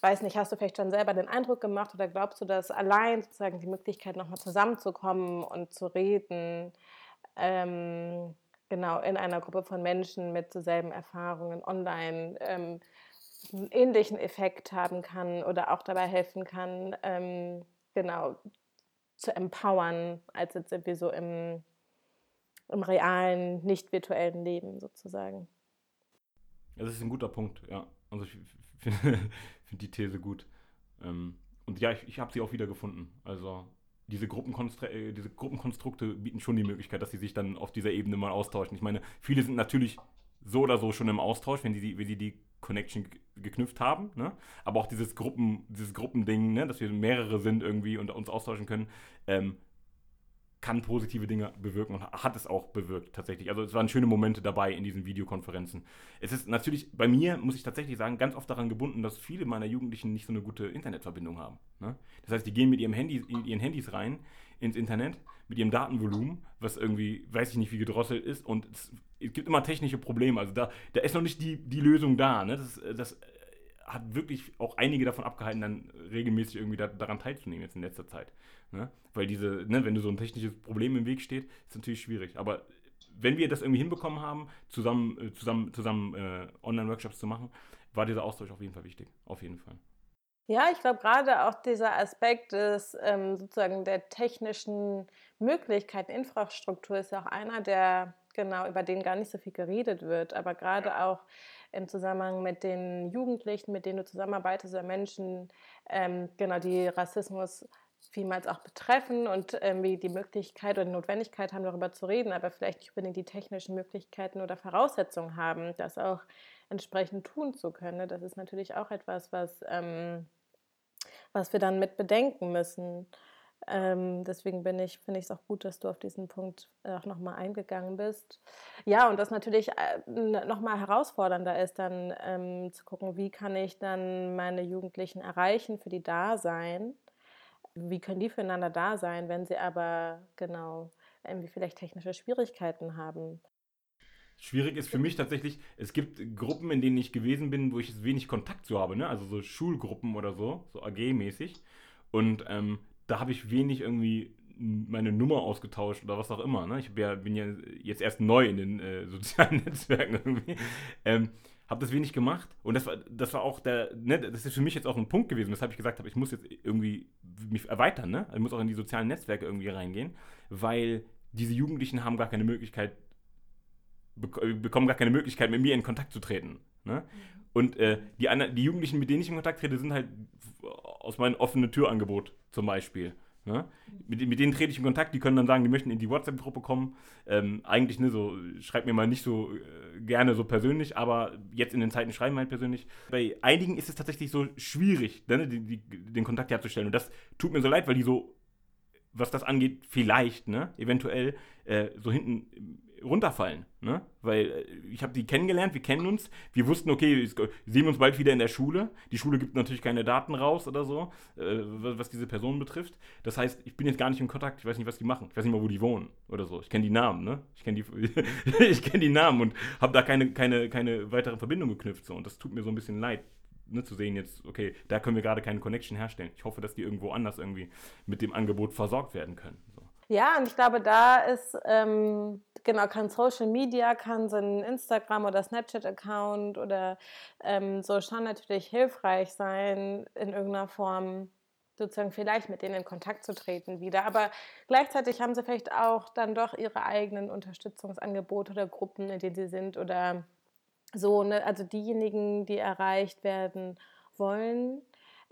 weiß nicht, hast du vielleicht schon selber den Eindruck gemacht oder glaubst du, dass allein sozusagen die Möglichkeit, nochmal zusammenzukommen und zu reden, ähm, genau in einer Gruppe von Menschen mit selben Erfahrungen online ähm, einen ähnlichen Effekt haben kann oder auch dabei helfen kann, ähm, genau zu empowern, als jetzt irgendwie so im, im realen, nicht virtuellen Leben sozusagen. Das ist ein guter Punkt, ja. Also ich finde find die These gut. Ähm, und ja, ich, ich habe sie auch wieder gefunden. Also diese, äh, diese Gruppenkonstrukte bieten schon die Möglichkeit, dass sie sich dann auf dieser Ebene mal austauschen. Ich meine, viele sind natürlich so oder so schon im Austausch, wenn sie, wenn sie die Connection geknüpft haben. Ne? Aber auch dieses Gruppen, dieses Gruppending, ne? dass wir mehrere sind irgendwie und uns austauschen können, ähm, kann positive Dinge bewirken und hat es auch bewirkt tatsächlich. Also es waren schöne Momente dabei in diesen Videokonferenzen. Es ist natürlich bei mir, muss ich tatsächlich sagen, ganz oft daran gebunden, dass viele meiner Jugendlichen nicht so eine gute Internetverbindung haben. Ne? Das heißt, die gehen mit ihrem Handy, in ihren Handys rein ins Internet, mit ihrem Datenvolumen, was irgendwie, weiß ich nicht, wie gedrosselt ist und es, es gibt immer technische Probleme. Also da, da ist noch nicht die, die Lösung da. Ne? Das, das hat wirklich auch einige davon abgehalten, dann regelmäßig irgendwie da, daran teilzunehmen jetzt in letzter Zeit. Ne? Weil diese, ne, wenn du so ein technisches Problem im Weg steht, ist natürlich schwierig. Aber wenn wir das irgendwie hinbekommen haben, zusammen, äh, zusammen, zusammen äh, Online-Workshops zu machen, war dieser Austausch auf jeden Fall wichtig. Auf jeden Fall. Ja, ich glaube gerade auch dieser Aspekt des ähm, sozusagen der technischen Möglichkeiten, Infrastruktur ist ja auch einer, der genau über den gar nicht so viel geredet wird, aber gerade auch im Zusammenhang mit den Jugendlichen, mit denen du zusammenarbeitest, oder Menschen, ähm, genau, die Rassismus vielmals auch betreffen und irgendwie ähm, die Möglichkeit oder die Notwendigkeit haben, darüber zu reden, aber vielleicht nicht unbedingt die technischen Möglichkeiten oder Voraussetzungen haben, das auch entsprechend tun zu können. Das ist natürlich auch etwas, was, ähm, was wir dann mit bedenken müssen. Ähm, deswegen bin ich, finde ich es auch gut, dass du auf diesen Punkt auch nochmal eingegangen bist. Ja, und das natürlich äh, nochmal herausfordernder ist, dann ähm, zu gucken, wie kann ich dann meine Jugendlichen erreichen, für die da sein wie können die füreinander da sein, wenn sie aber genau irgendwie vielleicht technische Schwierigkeiten haben? Schwierig ist für mich tatsächlich, es gibt Gruppen, in denen ich gewesen bin, wo ich wenig Kontakt zu habe, ne? also so Schulgruppen oder so, so AG-mäßig. Und ähm, da habe ich wenig irgendwie meine Nummer ausgetauscht oder was auch immer. Ne? Ich ja, bin ja jetzt erst neu in den äh, sozialen Netzwerken irgendwie. Ähm, habe das wenig gemacht und das war, das war auch der, ne, das ist für mich jetzt auch ein Punkt gewesen, weshalb ich gesagt habe, ich muss jetzt irgendwie mich erweitern, ne? Ich muss auch in die sozialen Netzwerke irgendwie reingehen, weil diese Jugendlichen haben gar keine Möglichkeit, bekommen gar keine Möglichkeit, mit mir in Kontakt zu treten. Ne? Und äh, die, die Jugendlichen, mit denen ich in Kontakt trete, sind halt aus meinem offenen Türangebot zum Beispiel. Ne? Mit, mit, denen trete ich in Kontakt, die können dann sagen, die möchten in die WhatsApp-Gruppe kommen. Ähm, eigentlich, ne, so, schreibt mir mal nicht so äh, gerne so persönlich, aber jetzt in den Zeiten schreiben wir halt persönlich. Bei einigen ist es tatsächlich so schwierig, ne, die, die, den Kontakt herzustellen. Und das tut mir so leid, weil die so, was das angeht, vielleicht, ne, eventuell äh, so hinten runterfallen. Ne? Weil äh, ich habe die kennengelernt, wir kennen uns, wir wussten, okay, wir sehen uns bald wieder in der Schule. Die Schule gibt natürlich keine Daten raus oder so, äh, was diese Person betrifft. Das heißt, ich bin jetzt gar nicht in Kontakt, ich weiß nicht, was die machen. Ich weiß nicht mal, wo die wohnen oder so. Ich kenne die Namen, ne? Ich kenne die, kenn die Namen und habe da keine, keine, keine weitere Verbindung geknüpft. So. Und das tut mir so ein bisschen leid. Ne, zu sehen jetzt, okay, da können wir gerade keine Connection herstellen. Ich hoffe, dass die irgendwo anders irgendwie mit dem Angebot versorgt werden können. Ja, und ich glaube, da ist, ähm, genau, kann Social Media, kann so ein Instagram- oder Snapchat-Account oder ähm, so schon natürlich hilfreich sein, in irgendeiner Form sozusagen vielleicht mit denen in Kontakt zu treten wieder. Aber gleichzeitig haben sie vielleicht auch dann doch ihre eigenen Unterstützungsangebote oder Gruppen, in denen sie sind oder so. Ne? Also diejenigen, die erreicht werden wollen,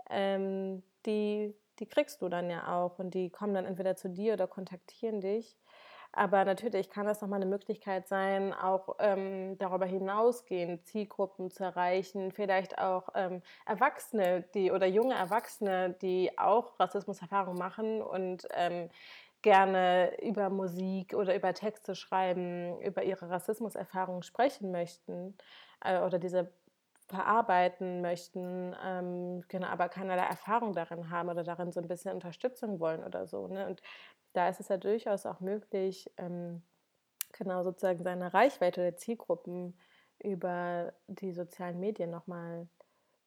ähm, die die kriegst du dann ja auch und die kommen dann entweder zu dir oder kontaktieren dich. Aber natürlich kann das nochmal eine Möglichkeit sein, auch ähm, darüber hinausgehend Zielgruppen zu erreichen, vielleicht auch ähm, Erwachsene, die oder junge Erwachsene, die auch Rassismuserfahrungen machen und ähm, gerne über Musik oder über Texte schreiben, über ihre Rassismuserfahrungen sprechen möchten äh, oder diese verarbeiten möchten, ähm, genau, aber keinerlei Erfahrung darin haben oder darin so ein bisschen Unterstützung wollen oder so. Ne? Und da ist es ja durchaus auch möglich, ähm, genau sozusagen seine Reichweite der Zielgruppen über die sozialen Medien nochmal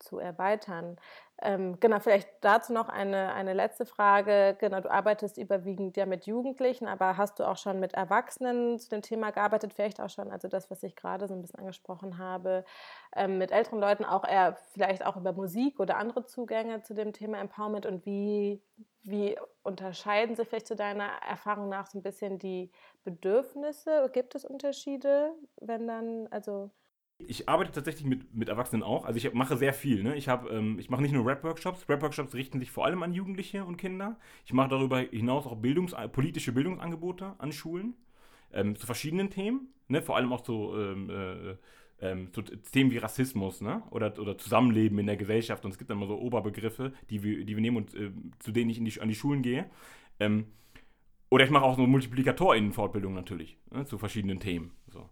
zu erweitern. Ähm, genau, vielleicht dazu noch eine, eine letzte Frage. Genau, du arbeitest überwiegend ja mit Jugendlichen, aber hast du auch schon mit Erwachsenen zu dem Thema gearbeitet? Vielleicht auch schon, also das, was ich gerade so ein bisschen angesprochen habe, ähm, mit älteren Leuten auch eher vielleicht auch über Musik oder andere Zugänge zu dem Thema Empowerment und wie, wie unterscheiden sich vielleicht zu deiner Erfahrung nach so ein bisschen die Bedürfnisse? Gibt es Unterschiede, wenn dann, also ich arbeite tatsächlich mit, mit Erwachsenen auch. Also ich mache sehr viel. Ne? Ich, ähm, ich mache nicht nur Rap-Workshops. Rap-Workshops richten sich vor allem an Jugendliche und Kinder. Ich mache darüber hinaus auch Bildungs politische Bildungsangebote an Schulen ähm, zu verschiedenen Themen. Ne? Vor allem auch zu, ähm, äh, ähm, zu Themen wie Rassismus ne? oder, oder Zusammenleben in der Gesellschaft. Und es gibt dann immer so Oberbegriffe, die wir, die wir nehmen und äh, zu denen ich die, an die Schulen gehe. Ähm, oder ich mache auch so MultiplikatorInnen-Fortbildung natürlich ne? zu verschiedenen Themen. So.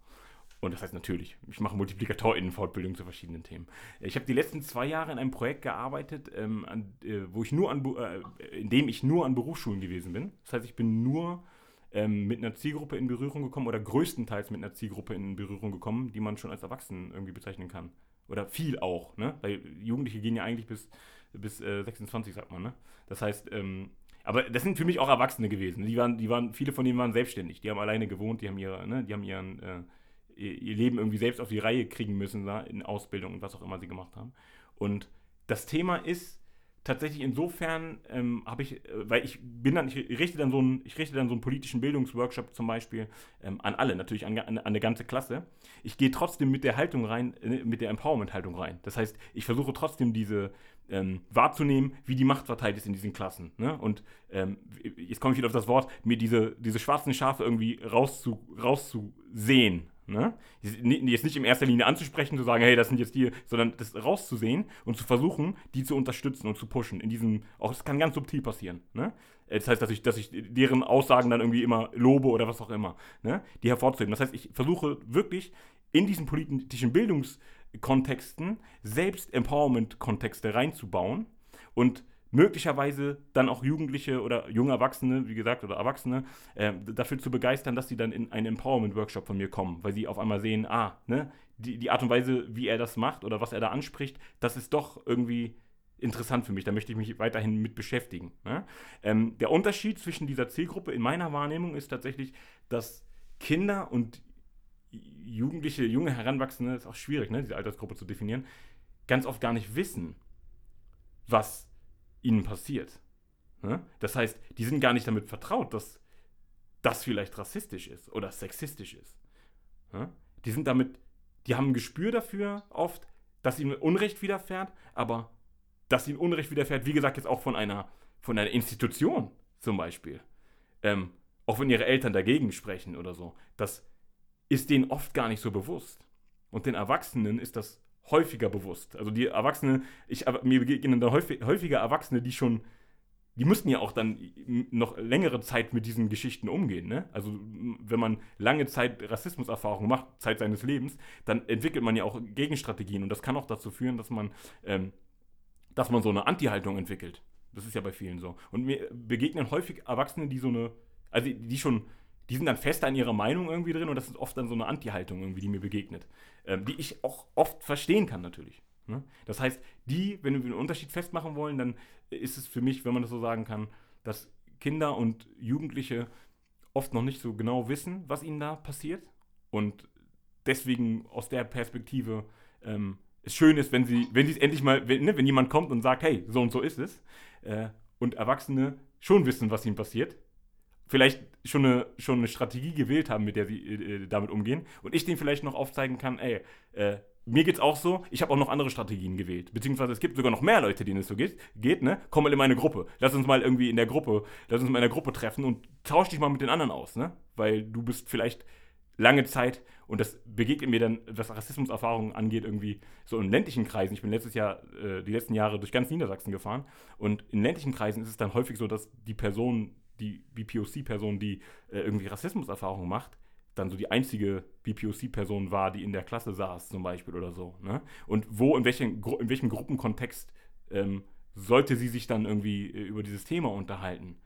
Und das heißt natürlich, ich mache MultiplikatorInnen-Fortbildung zu verschiedenen Themen. Ich habe die letzten zwei Jahre in einem Projekt gearbeitet, ähm, an, äh, wo ich nur an, äh, in dem ich nur an Berufsschulen gewesen bin. Das heißt, ich bin nur ähm, mit einer Zielgruppe in Berührung gekommen oder größtenteils mit einer Zielgruppe in Berührung gekommen, die man schon als Erwachsenen irgendwie bezeichnen kann. Oder viel auch, ne? Weil Jugendliche gehen ja eigentlich bis, bis äh, 26, sagt man, ne? Das heißt, ähm, aber das sind für mich auch Erwachsene gewesen. Die waren, die waren, viele von denen waren selbstständig. Die haben alleine gewohnt, die haben ihre, ne, die haben ihren, äh, ihr Leben irgendwie selbst auf die Reihe kriegen müssen, da, in Ausbildung und was auch immer sie gemacht haben. Und das Thema ist tatsächlich insofern, ähm, habe ich, äh, weil ich bin dann, ich richte dann so einen, ich richte dann so einen politischen Bildungsworkshop zum Beispiel ähm, an alle, natürlich an, an, an eine ganze Klasse. Ich gehe trotzdem mit der Haltung rein, äh, mit der Empowerment-Haltung rein. Das heißt, ich versuche trotzdem diese ähm, wahrzunehmen, wie die Macht verteilt ist in diesen Klassen. Ne? Und ähm, jetzt komme ich wieder auf das Wort, mir diese, diese schwarzen Schafe irgendwie rauszu, rauszusehen. Ne? Jetzt nicht in erster Linie anzusprechen, zu sagen, hey, das sind jetzt die, sondern das rauszusehen und zu versuchen, die zu unterstützen und zu pushen. In diesem, auch das kann ganz subtil passieren. Ne? Das heißt, dass ich, dass ich deren Aussagen dann irgendwie immer lobe oder was auch immer, ne? die hervorzuheben. Das heißt, ich versuche wirklich in diesen politischen Bildungskontexten selbst Empowerment-Kontexte reinzubauen und möglicherweise dann auch Jugendliche oder junge Erwachsene, wie gesagt, oder Erwachsene, äh, dafür zu begeistern, dass sie dann in einen Empowerment-Workshop von mir kommen, weil sie auf einmal sehen, ah, ne, die, die Art und Weise, wie er das macht oder was er da anspricht, das ist doch irgendwie interessant für mich, da möchte ich mich weiterhin mit beschäftigen. Ne? Ähm, der Unterschied zwischen dieser Zielgruppe in meiner Wahrnehmung ist tatsächlich, dass Kinder und Jugendliche, junge Heranwachsende, ist auch schwierig, ne, diese Altersgruppe zu definieren, ganz oft gar nicht wissen, was ihnen passiert. Ne? Das heißt, die sind gar nicht damit vertraut, dass das vielleicht rassistisch ist oder sexistisch ist. Ne? Die sind damit, die haben ein Gespür dafür oft, dass ihnen Unrecht widerfährt, aber dass ihnen Unrecht widerfährt, wie gesagt, jetzt auch von einer, von einer Institution zum Beispiel. Ähm, auch wenn ihre Eltern dagegen sprechen oder so. Das ist denen oft gar nicht so bewusst. Und den Erwachsenen ist das häufiger bewusst. Also die Erwachsenen, ich, mir begegnen da häufig, häufiger Erwachsene, die schon, die müssten ja auch dann noch längere Zeit mit diesen Geschichten umgehen. Ne? Also wenn man lange Zeit Rassismuserfahrung macht, Zeit seines Lebens, dann entwickelt man ja auch Gegenstrategien und das kann auch dazu führen, dass man, ähm, dass man so eine Anti-Haltung entwickelt. Das ist ja bei vielen so. Und mir begegnen häufig Erwachsene, die so eine, also die schon die sind dann fest an ihrer Meinung irgendwie drin und das ist oft dann so eine Anti-Haltung irgendwie, die mir begegnet. Ähm, die ich auch oft verstehen kann natürlich. Ne? Das heißt, die, wenn wir einen Unterschied festmachen wollen, dann ist es für mich, wenn man das so sagen kann, dass Kinder und Jugendliche oft noch nicht so genau wissen, was ihnen da passiert und deswegen aus der Perspektive ähm, es schön ist, wenn sie, wenn sie es endlich mal, wenn, ne, wenn jemand kommt und sagt, hey, so und so ist es, äh, und Erwachsene schon wissen, was ihnen passiert, vielleicht schon eine, schon eine Strategie gewählt haben, mit der sie äh, damit umgehen. Und ich denen vielleicht noch aufzeigen kann, ey, äh, mir geht's auch so, ich habe auch noch andere Strategien gewählt. Beziehungsweise es gibt sogar noch mehr Leute, denen es so geht, geht, ne? Komm mal in meine Gruppe. Lass uns mal irgendwie in der Gruppe, lass uns mal in der Gruppe treffen und tausch dich mal mit den anderen aus, ne? Weil du bist vielleicht lange Zeit, und das begegnet mir dann, was Rassismuserfahrungen angeht, irgendwie so in ländlichen Kreisen. Ich bin letztes Jahr, äh, die letzten Jahre durch ganz Niedersachsen gefahren und in ländlichen Kreisen ist es dann häufig so, dass die Person, die BPOC-Person, die äh, irgendwie Rassismuserfahrungen macht, dann so die einzige BPOC-Person war, die in der Klasse saß, zum Beispiel oder so. Ne? Und wo, in, welchen, in welchem Gruppenkontext ähm, sollte sie sich dann irgendwie äh, über dieses Thema unterhalten?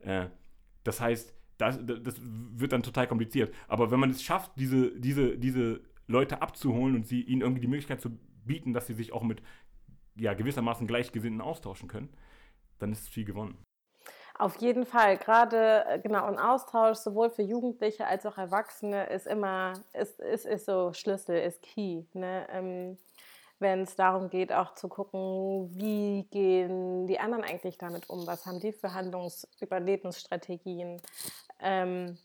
Äh, das heißt, das, das wird dann total kompliziert. Aber wenn man es schafft, diese, diese, diese Leute abzuholen und sie ihnen irgendwie die Möglichkeit zu bieten, dass sie sich auch mit ja, gewissermaßen Gleichgesinnten austauschen können, dann ist viel gewonnen. Auf jeden Fall, gerade äh, genau ein Austausch sowohl für Jugendliche als auch Erwachsene ist immer, ist, ist, ist so Schlüssel, ist key. Ne? Ähm, Wenn es darum geht, auch zu gucken, wie gehen die anderen eigentlich damit um, was haben die für Handlungs-, Überlebensstrategien, ähm,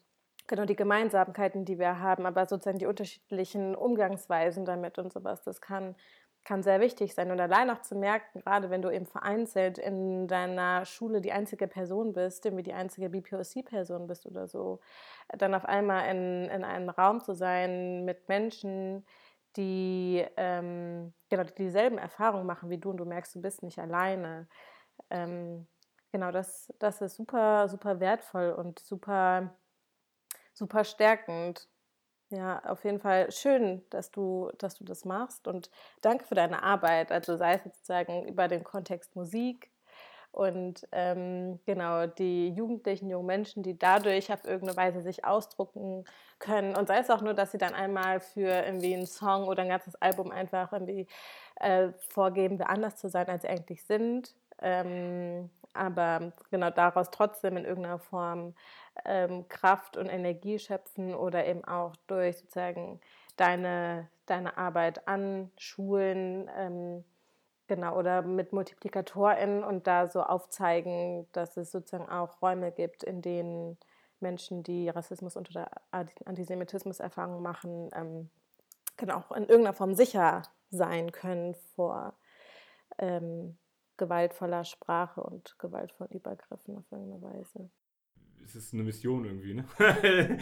genau die Gemeinsamkeiten, die wir haben, aber sozusagen die unterschiedlichen Umgangsweisen damit und sowas, das kann kann sehr wichtig sein. Und allein auch zu merken, gerade wenn du eben vereinzelt in deiner Schule die einzige Person bist, irgendwie die einzige BPOC-Person bist oder so, dann auf einmal in, in einem Raum zu sein mit Menschen, die ähm, genau dieselben Erfahrungen machen wie du und du merkst, du bist nicht alleine. Ähm, genau, das, das ist super, super wertvoll und super, super stärkend. Ja, auf jeden Fall schön, dass du, dass du das machst und danke für deine Arbeit. Also sei es sozusagen über den Kontext Musik und ähm, genau die jugendlichen jungen Menschen, die dadurch auf irgendeine Weise sich ausdrucken können und sei es auch nur, dass sie dann einmal für irgendwie einen Song oder ein ganzes Album einfach irgendwie äh, vorgeben, wer anders zu sein, als sie eigentlich sind. Ähm, aber genau daraus trotzdem in irgendeiner Form ähm, Kraft und Energie schöpfen oder eben auch durch sozusagen deine, deine Arbeit an Schulen, ähm, genau, oder mit MultiplikatorInnen und da so aufzeigen, dass es sozusagen auch Räume gibt, in denen Menschen, die Rassismus und oder Antisemitismus Erfahrungen machen, ähm, genau auch in irgendeiner Form sicher sein können vor ähm, gewaltvoller Sprache und gewaltvollen Übergriffen auf irgendeine Weise es ist eine Mission irgendwie, ne?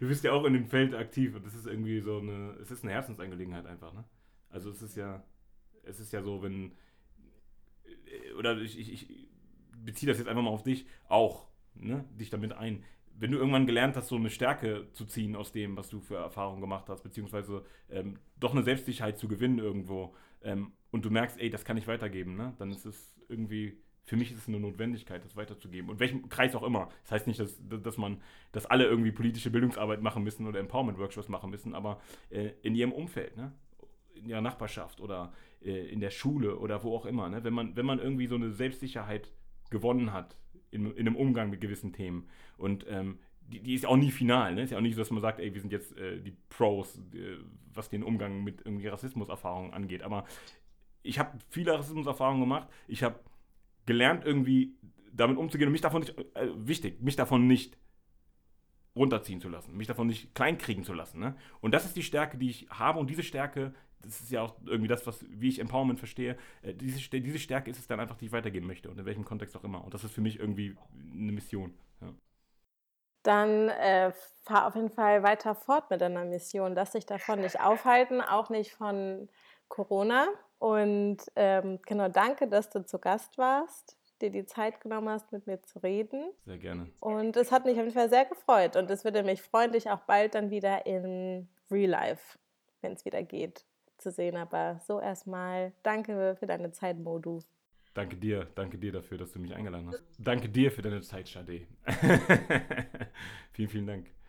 du bist ja auch in dem Feld aktiv und das ist irgendwie so eine, es ist eine Herzensangelegenheit einfach, ne? Also es ist ja, es ist ja so, wenn, oder ich, ich, ich beziehe das jetzt einfach mal auf dich, auch, ne? Dich damit ein. Wenn du irgendwann gelernt hast, so eine Stärke zu ziehen aus dem, was du für Erfahrungen gemacht hast, beziehungsweise ähm, doch eine Selbstsicherheit zu gewinnen irgendwo, ähm, und du merkst, ey, das kann ich weitergeben, ne? Dann ist es irgendwie für mich ist es eine Notwendigkeit, das weiterzugeben. Und welchem Kreis auch immer. Das heißt nicht, dass, dass man, dass alle irgendwie politische Bildungsarbeit machen müssen oder Empowerment-Workshops machen müssen, aber äh, in ihrem Umfeld, ne? in ihrer Nachbarschaft oder äh, in der Schule oder wo auch immer. Ne? Wenn, man, wenn man irgendwie so eine Selbstsicherheit gewonnen hat in, in einem Umgang mit gewissen Themen und ähm, die, die, ist auch nie final. Ne? Ist ja auch nicht so, dass man sagt, ey, wir sind jetzt äh, die Pros, äh, was den Umgang mit irgendwie Rassismuserfahrungen angeht. Aber ich habe viele Rassismuserfahrungen gemacht. Ich habe gelernt, irgendwie damit umzugehen und mich davon nicht, äh, wichtig, mich davon nicht runterziehen zu lassen, mich davon nicht kleinkriegen zu lassen. Ne? Und das ist die Stärke, die ich habe und diese Stärke, das ist ja auch irgendwie das, was, wie ich Empowerment verstehe, äh, diese, diese Stärke ist es dann einfach, die ich weitergeben möchte und in welchem Kontext auch immer. Und das ist für mich irgendwie eine Mission. Ja. Dann äh, fahr auf jeden Fall weiter fort mit deiner Mission. Lass dich davon nicht aufhalten, auch nicht von Corona. Und ähm, genau, danke, dass du zu Gast warst dir die Zeit genommen hast, mit mir zu reden. Sehr gerne. Und es hat mich auf jeden Fall sehr gefreut. Und es würde mich freuen, dich auch bald dann wieder in Real Life, wenn es wieder geht, zu sehen. Aber so erstmal danke für deine Zeit, Modu. Danke dir, danke dir dafür, dass du mich eingeladen hast. Danke dir für deine Zeit, Shade. vielen, vielen Dank.